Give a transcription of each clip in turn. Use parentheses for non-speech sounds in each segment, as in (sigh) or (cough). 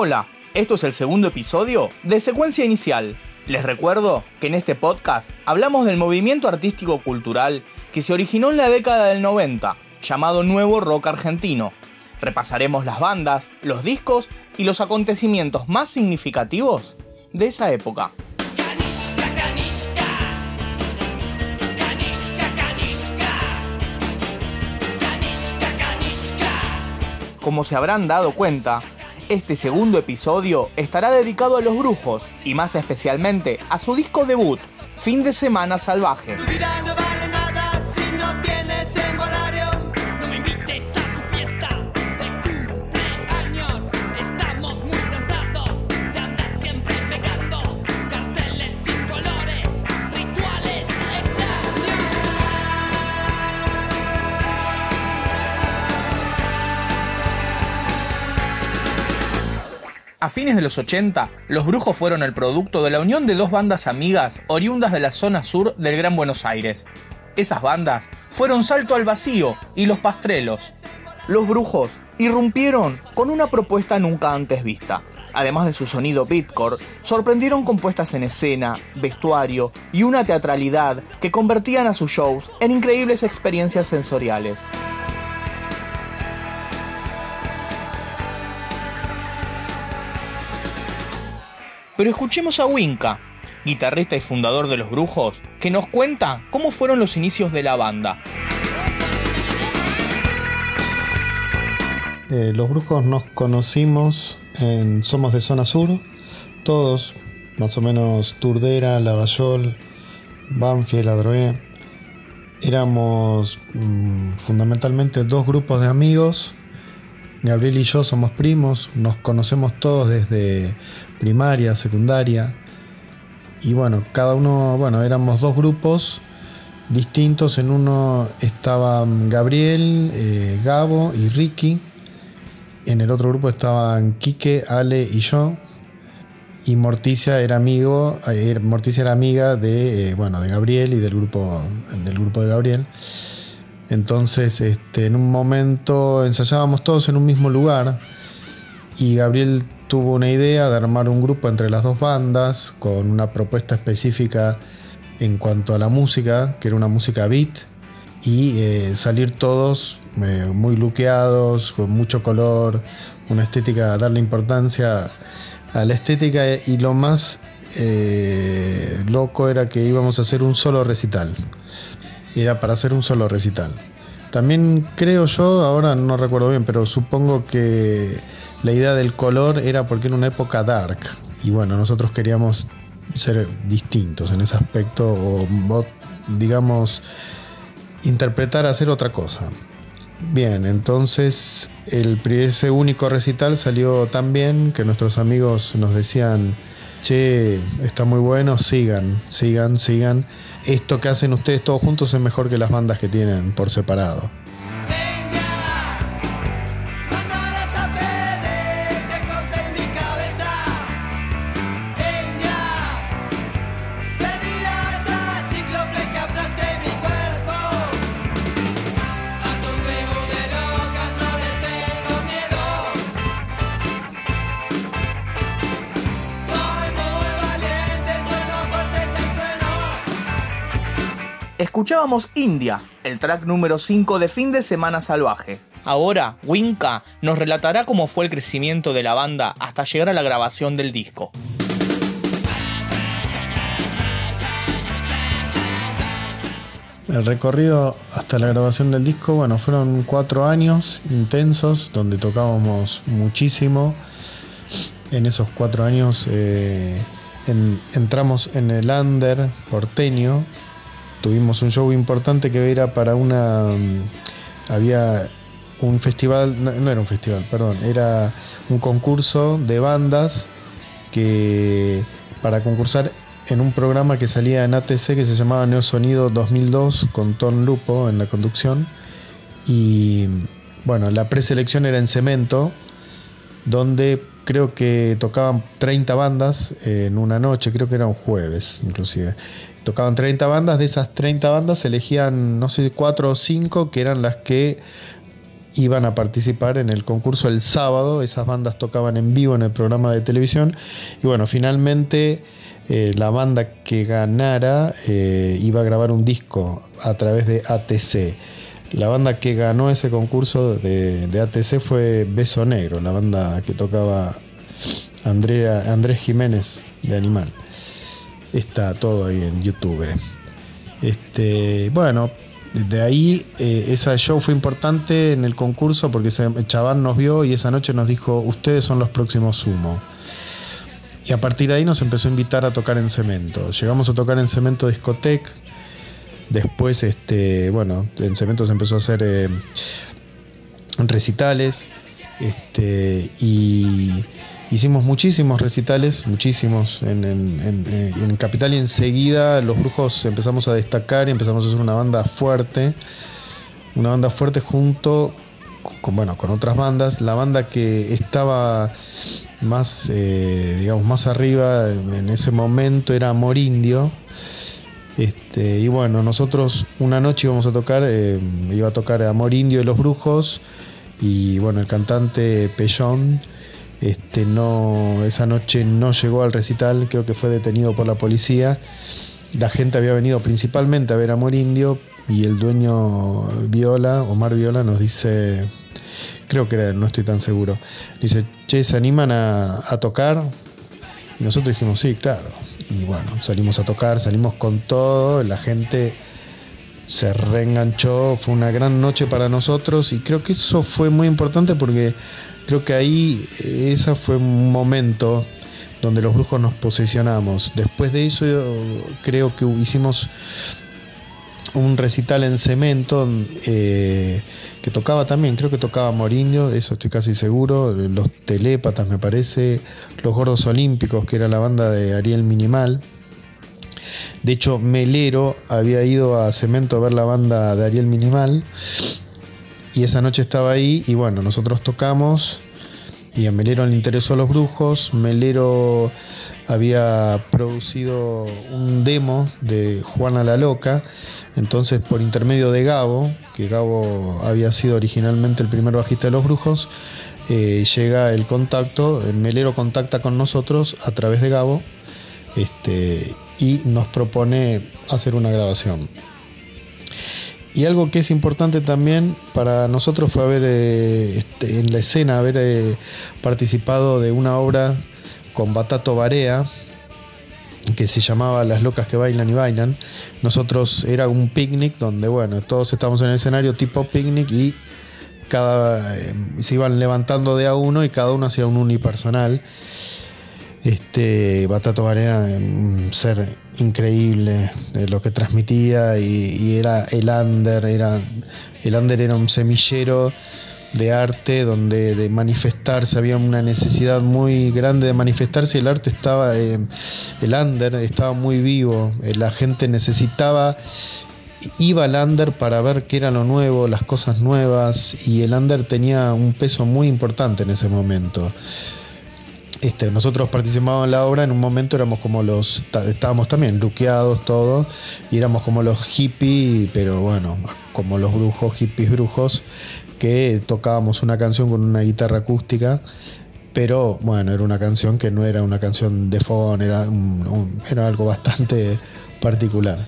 Hola, esto es el segundo episodio de Secuencia Inicial. Les recuerdo que en este podcast hablamos del movimiento artístico cultural que se originó en la década del 90, llamado Nuevo Rock Argentino. Repasaremos las bandas, los discos y los acontecimientos más significativos de esa época. Como se habrán dado cuenta, este segundo episodio estará dedicado a los brujos y más especialmente a su disco debut, Fin de Semana Salvaje. A fines de los 80, Los Brujos fueron el producto de la unión de dos bandas amigas oriundas de la zona sur del Gran Buenos Aires. Esas bandas fueron Salto al Vacío y Los Pastrelos. Los Brujos irrumpieron con una propuesta nunca antes vista. Además de su sonido beatcore, sorprendieron con puestas en escena, vestuario y una teatralidad que convertían a sus shows en increíbles experiencias sensoriales. Pero escuchemos a Winca, guitarrista y fundador de Los Brujos, que nos cuenta cómo fueron los inicios de la banda. Eh, los Brujos nos conocimos en Somos de Zona Sur, todos, más o menos Turdera, Lavallol, Banfield, Adroé. Éramos mm, fundamentalmente dos grupos de amigos Gabriel y yo somos primos, nos conocemos todos desde primaria, secundaria. Y bueno, cada uno, bueno, éramos dos grupos distintos. En uno estaban Gabriel, eh, Gabo y Ricky. En el otro grupo estaban Quique, Ale y yo. Y Morticia era amigo, eh, Morticia era amiga de, eh, bueno, de Gabriel y del grupo, del grupo de Gabriel. Entonces, este, en un momento ensayábamos todos en un mismo lugar y Gabriel tuvo una idea de armar un grupo entre las dos bandas con una propuesta específica en cuanto a la música, que era una música beat, y eh, salir todos eh, muy luqueados, con mucho color, una estética, darle importancia a la estética y lo más eh, loco era que íbamos a hacer un solo recital era para hacer un solo recital. También creo yo, ahora no recuerdo bien, pero supongo que la idea del color era porque era una época dark. Y bueno, nosotros queríamos ser distintos en ese aspecto o, digamos, interpretar, hacer otra cosa. Bien, entonces el, ese único recital salió tan bien que nuestros amigos nos decían, che, está muy bueno, sigan, sigan, sigan esto que hacen ustedes todos juntos es mejor que las bandas que tienen por separado. Escuchábamos India, el track número 5 de Fin de Semana Salvaje. Ahora, Winka nos relatará cómo fue el crecimiento de la banda hasta llegar a la grabación del disco. El recorrido hasta la grabación del disco, bueno, fueron cuatro años intensos donde tocábamos muchísimo. En esos cuatro años eh, entramos en el under porteño, tuvimos un show importante que era para una... Mm, había un festival, no, era un festival, perdón, era un concurso de bandas que para concursar en un programa que salía en ATC que se llamaba Neo Sonido 2002 con Ton Lupo en la conducción. Y bueno, la preselección era en Cemento donde creo que tocaban 30 bandas en una noche, creo que era un jueves inclusive. Tocaban 30 bandas, de esas 30 bandas elegían, no sé, 4 o 5 que eran las que iban a participar en el concurso el sábado, esas bandas tocaban en vivo en el programa de televisión y bueno, finalmente eh, la banda que ganara eh, iba a grabar un disco a través de ATC. La banda que ganó ese concurso de, ATC fue Beso Negro, la banda que tocaba Andrea, Andrés Jiménez de Animal. Está todo ahí en YouTube. Este, bueno, de ahí eh, ese show fue importante en el concurso porque ese chaval nos vio y esa noche nos dijo, ustedes son los próximos sumo. Y a partir de ahí nos empezó a invitar a tocar en cemento. Llegamos a tocar en cemento discotec. Después, este, bueno, en cemento se empezó a hacer eh, recitales. Este, y hicimos muchísimos recitales, muchísimos en, en, Capital y enseguida los brujos empezamos a destacar y empezamos a hacer una banda fuerte, una banda fuerte junto con, bueno, con otras bandas. La banda que estaba más, eh, digamos, más arriba en ese momento era Amor Indio. Este, y bueno, nosotros una noche íbamos a tocar, eh, iba a tocar Amor Indio de los Brujos y bueno, el cantante Pellón este, no, esa noche no llegó al recital, creo que fue detenido por la policía. La gente había venido principalmente a ver Amor Indio y el dueño Viola, Omar Viola, nos dice, creo que no estoy tan seguro, dice, che, ¿se animan a, a tocar? Y nosotros dijimos, sí, claro. Y bueno, salimos a tocar, salimos con todo, la gente se reenganchó, fue una gran noche para nosotros y creo que eso fue muy importante porque creo que ahí eh, ese fue un momento donde los brujos nos posicionamos. Después de eso creo que hicimos un recital en cemento eh, tocaba también, creo que tocaba Morinho, eso estoy casi seguro, los Telépatas me parece, los Gordos Olímpicos, que era la banda de Ariel Minimal. De hecho, Melero había ido a Cemento a ver la banda de Ariel Minimal y esa noche estaba ahí y bueno, nosotros tocamos y a Melero le interesó a los brujos. Melero había producido un demo de Juana la Loca, entonces por intermedio de Gabo, que Gabo había sido originalmente el primer bajista de los brujos, eh, llega el contacto, el Melero contacta con nosotros a través de Gabo este, y nos propone hacer una grabación. Y algo que es importante también para nosotros fue haber eh, este, en la escena, haber eh, participado de una obra con Batato Barea, que se llamaba Las locas que bailan y bailan. Nosotros era un picnic donde, bueno, todos estábamos en el escenario tipo picnic y cada eh, se iban levantando de a uno y cada uno hacía un unipersonal. Este, Batato Barea, un ser increíble lo que transmitía y, era el under, era, el under era un semillero de arte donde de manifestarse había una necesidad muy grande de manifestarse el arte estaba eh, el under estaba muy vivo eh, la gente necesitaba iba al under para ver qué era lo nuevo las cosas nuevas y el under tenía un peso muy importante en ese momento. Este, nosotros participábamos en la obra, en un momento éramos como los, estábamos también luqueados todos, y éramos como los hippies, pero bueno, como los brujos, hippies brujos, que tocábamos una canción con una guitarra acústica, pero bueno, era una canción que no era una canción de fogón, era, era algo bastante particular.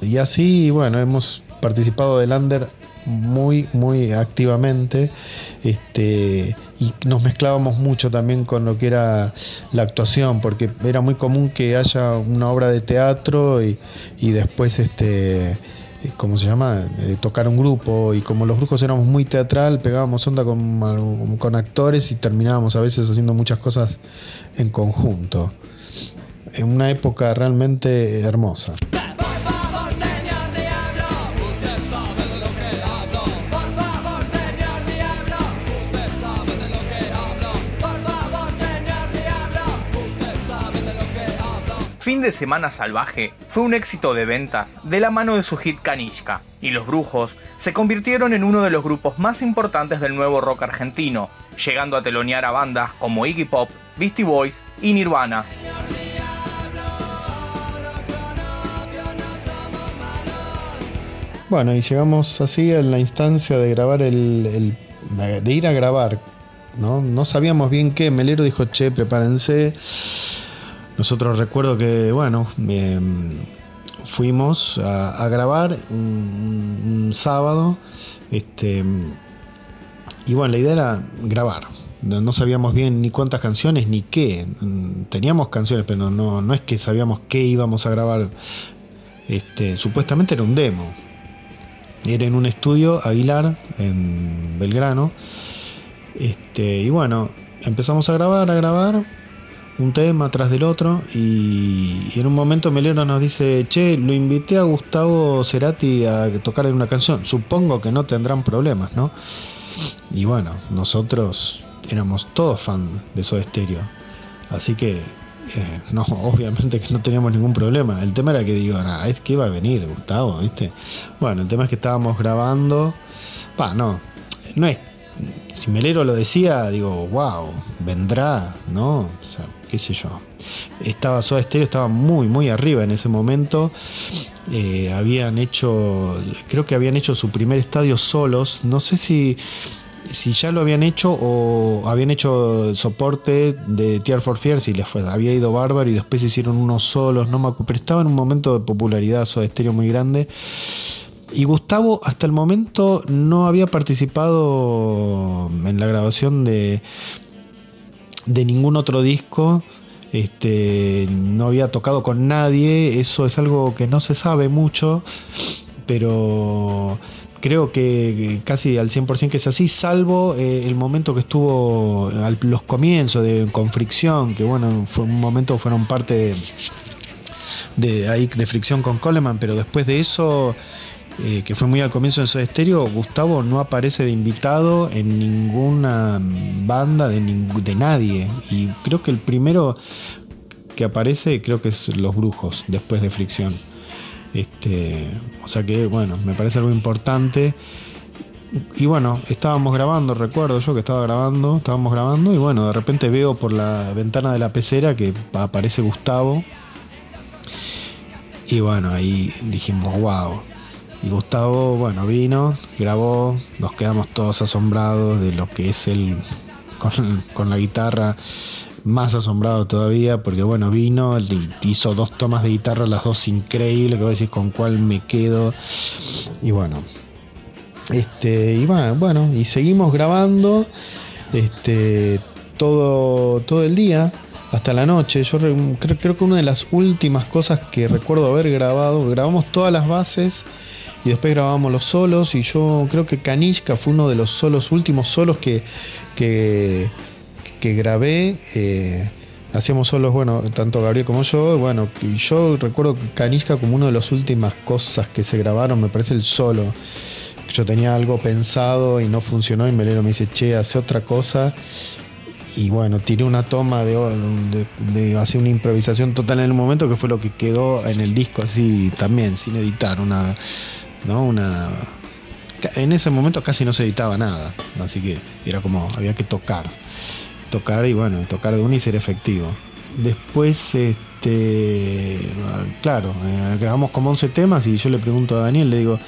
Y así, bueno, hemos participado del Under muy, muy activamente. Este, y nos mezclábamos mucho también con lo que era la actuación, porque era muy común que haya una obra de teatro y, después este ¿cómo se llama? Eh, tocar un grupo y como los grupos éramos muy teatral, pegábamos onda con, con actores y terminábamos a veces haciendo muchas cosas en conjunto. En una época realmente hermosa. Fin de Semana Salvaje fue un éxito de ventas de la mano de su hit Kanishka, y Los Brujos se convirtieron en uno de los grupos más importantes del nuevo rock argentino, llegando a telonear a bandas como Iggy Pop, Beastie Boys y Nirvana. Bueno, y llegamos así a la instancia de grabar el, de ir a grabar, ¿no? No sabíamos bien qué. Melero dijo, che, prepárense. Nosotros recuerdo que, bueno, em, fuimos a, grabar un, sábado. Este, y bueno, la idea era grabar. No, sabíamos bien ni cuántas canciones ni qué. Teníamos canciones, pero no, no es que sabíamos qué íbamos a grabar. Este, supuestamente era un demo. Era en un estudio Aguilar, en Belgrano. Este, y bueno, empezamos a grabar, a grabar, un tema tras del otro. Y, en un momento Melero nos dice: Che, lo invité a Gustavo Cerati a tocar en una canción. Supongo que no tendrán problemas, ¿no? Y bueno, nosotros éramos todos fan de Soda Stereo. Así que eh, no, (laughs) obviamente que no teníamos ningún problema. El tema era que digo, es que iba a venir Gustavo, ¿viste? Bueno, el tema es que estábamos grabando. Va, no, no es. Si Melero lo decía, digo, wow, vendrá, ¿no? O sea, qué sé yo. Estaba Soda Stereo, estaba muy, muy arriba en ese momento. Eh, habían hecho, creo que habían hecho su primer estadio solos. No sé si si ya lo habían hecho o habían hecho soporte de Tear for Fear, si les fue, había ido bárbaro y después hicieron unos solos, no me pero estaba en un momento de popularidad Soda Estéreo muy grande. Y Gustavo hasta el momento no había participado en la grabación de, de ningún otro disco. Este, no había tocado con nadie, eso es algo que no se sabe mucho, pero creo que casi al 100% que es así, salvo eh, el momento que estuvo a los comienzos de, con fricción, que bueno, fue un momento fueron parte de, ahí de fricción con Coleman, pero después de eso, eh, que fue muy al comienzo en su estéreo, Gustavo no aparece de invitado en ninguna banda de, de nadie. Y creo que el primero que aparece, creo que es Los Brujos, después de fricción. Este, o sea que, bueno, me parece algo importante. Y bueno, estábamos grabando, recuerdo yo que estaba grabando, estábamos grabando y bueno, de repente veo por la ventana de la pecera que aparece Gustavo. Y bueno, ahí dijimos, wow. Y Gustavo, bueno, vino, grabó, nos quedamos todos asombrados de lo que es él con, la guitarra más asombrado todavía porque bueno, vino, hizo dos tomas de guitarra, las dos increíbles, que a decir con cuál me quedo. Y bueno, este, y bueno, y seguimos grabando este, todo, todo el día hasta la noche. Yo creo, que una de las últimas cosas que recuerdo haber grabado, grabamos todas las bases y después grabamos los solos. Y yo creo que Kanishka fue uno de los solos, últimos solos que, que, grabé. Eh, hacíamos solos, bueno, tanto Gabriel como yo. Bueno, yo recuerdo Canisca como una de las últimas cosas que se grabaron, me parece el solo. Yo tenía algo pensado y no funcionó y Melero me dice, che, hace otra cosa. Y bueno, tiré una toma de, de, de una improvisación total en el momento que fue lo que quedó en el disco así también, sin editar, una, ¿no? Una, en ese momento casi no se editaba nada, así que era como había que tocar tocar y bueno, tocar de uno y ser efectivo. Después, este, claro, eh, grabamos como 11 temas y yo le pregunto a Daniel, le digo,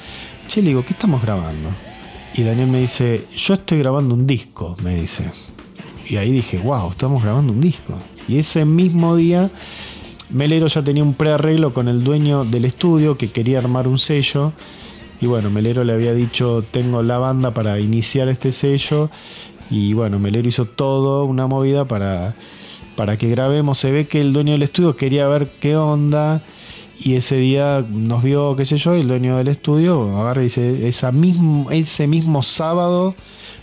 che, le digo, ¿qué estamos grabando? Y Daniel me dice, yo estoy grabando un disco, me dice. Y ahí dije, wow, estamos grabando un disco. Y ese mismo día, Melero ya tenía un prearreglo con el dueño del estudio que quería armar un sello. Y bueno, Melero le había dicho, tengo la banda para iniciar este sello y bueno, Melero hizo todo, una movida para, para que grabemos. Se ve que el dueño del estudio quería ver qué onda. Y ese día nos vio, qué sé yo, y el dueño del estudio agarra y dice, mismo, ese mismo sábado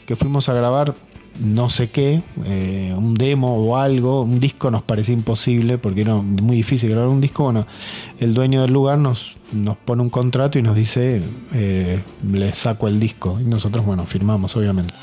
que fuimos a grabar no sé qué, eh, un demo o algo, un disco nos parecía imposible porque era muy difícil grabar un disco. Bueno, el dueño del lugar nos, pone un contrato y nos dice, eh, le saco el disco. Y nosotros, bueno, firmamos, obviamente.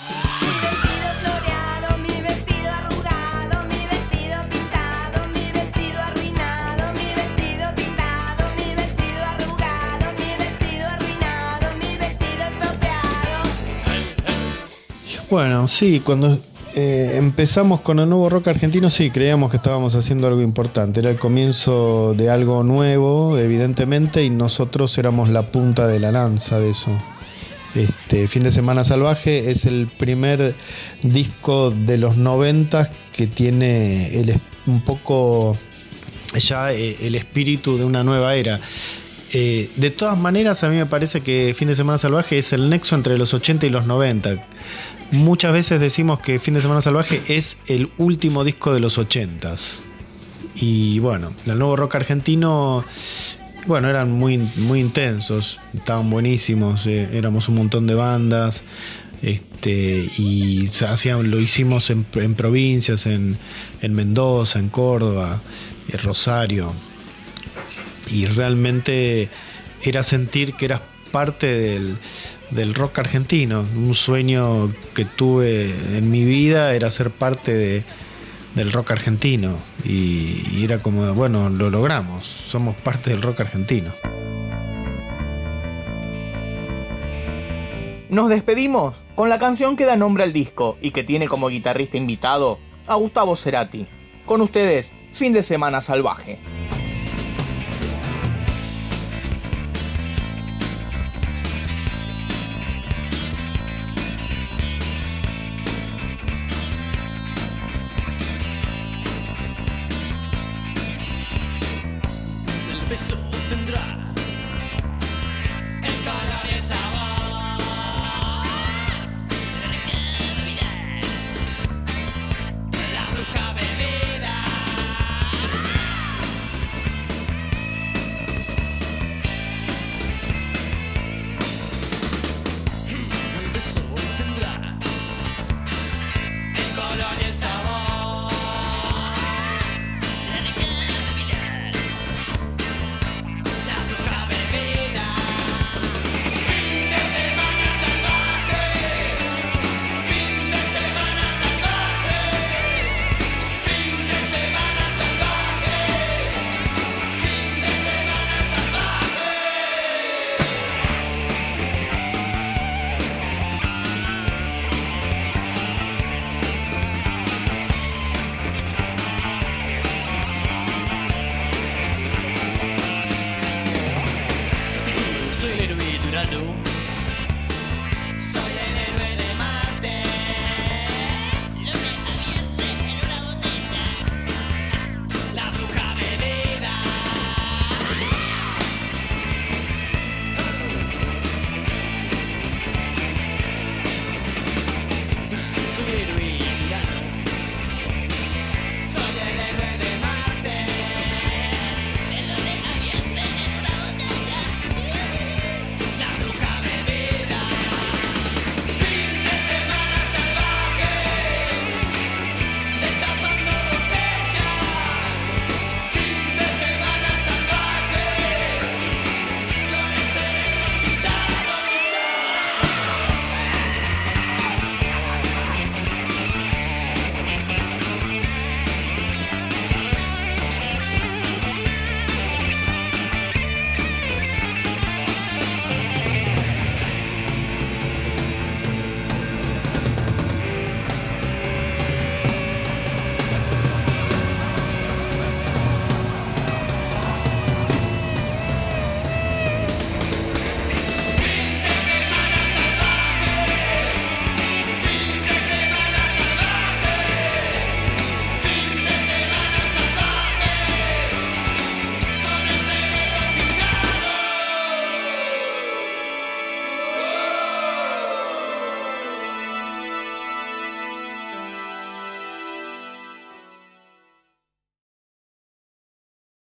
Bueno, sí, cuando eh, empezamos con el nuevo rock argentino, sí, creíamos que estábamos haciendo algo importante. Era el comienzo de algo nuevo, evidentemente, y nosotros éramos la punta de la lanza de eso. Este, fin de Semana Salvaje es el primer disco de los 90 que tiene el, un poco ya eh, el espíritu de una nueva era. Eh, de todas maneras, a mí me parece que Fin de Semana Salvaje es el nexo entre los 80 y los 90. Muchas veces decimos que Fin de Semana Salvaje es el último disco de los 80 y bueno, el nuevo rock argentino, bueno, eran muy, muy intensos, estaban buenísimos, eh, éramos un montón de bandas. Este, y hacían, lo hicimos en, provincias, en, Mendoza, en Córdoba, en Rosario. Y realmente era sentir que eras parte del, del rock argentino. Un sueño que tuve en mi vida era ser parte de, del rock argentino y, era como, bueno, lo logramos, somos parte del rock argentino. Nos despedimos con la canción que da nombre al disco y que tiene como guitarrista invitado a Gustavo Cerati. Con ustedes, fin de semana salvaje.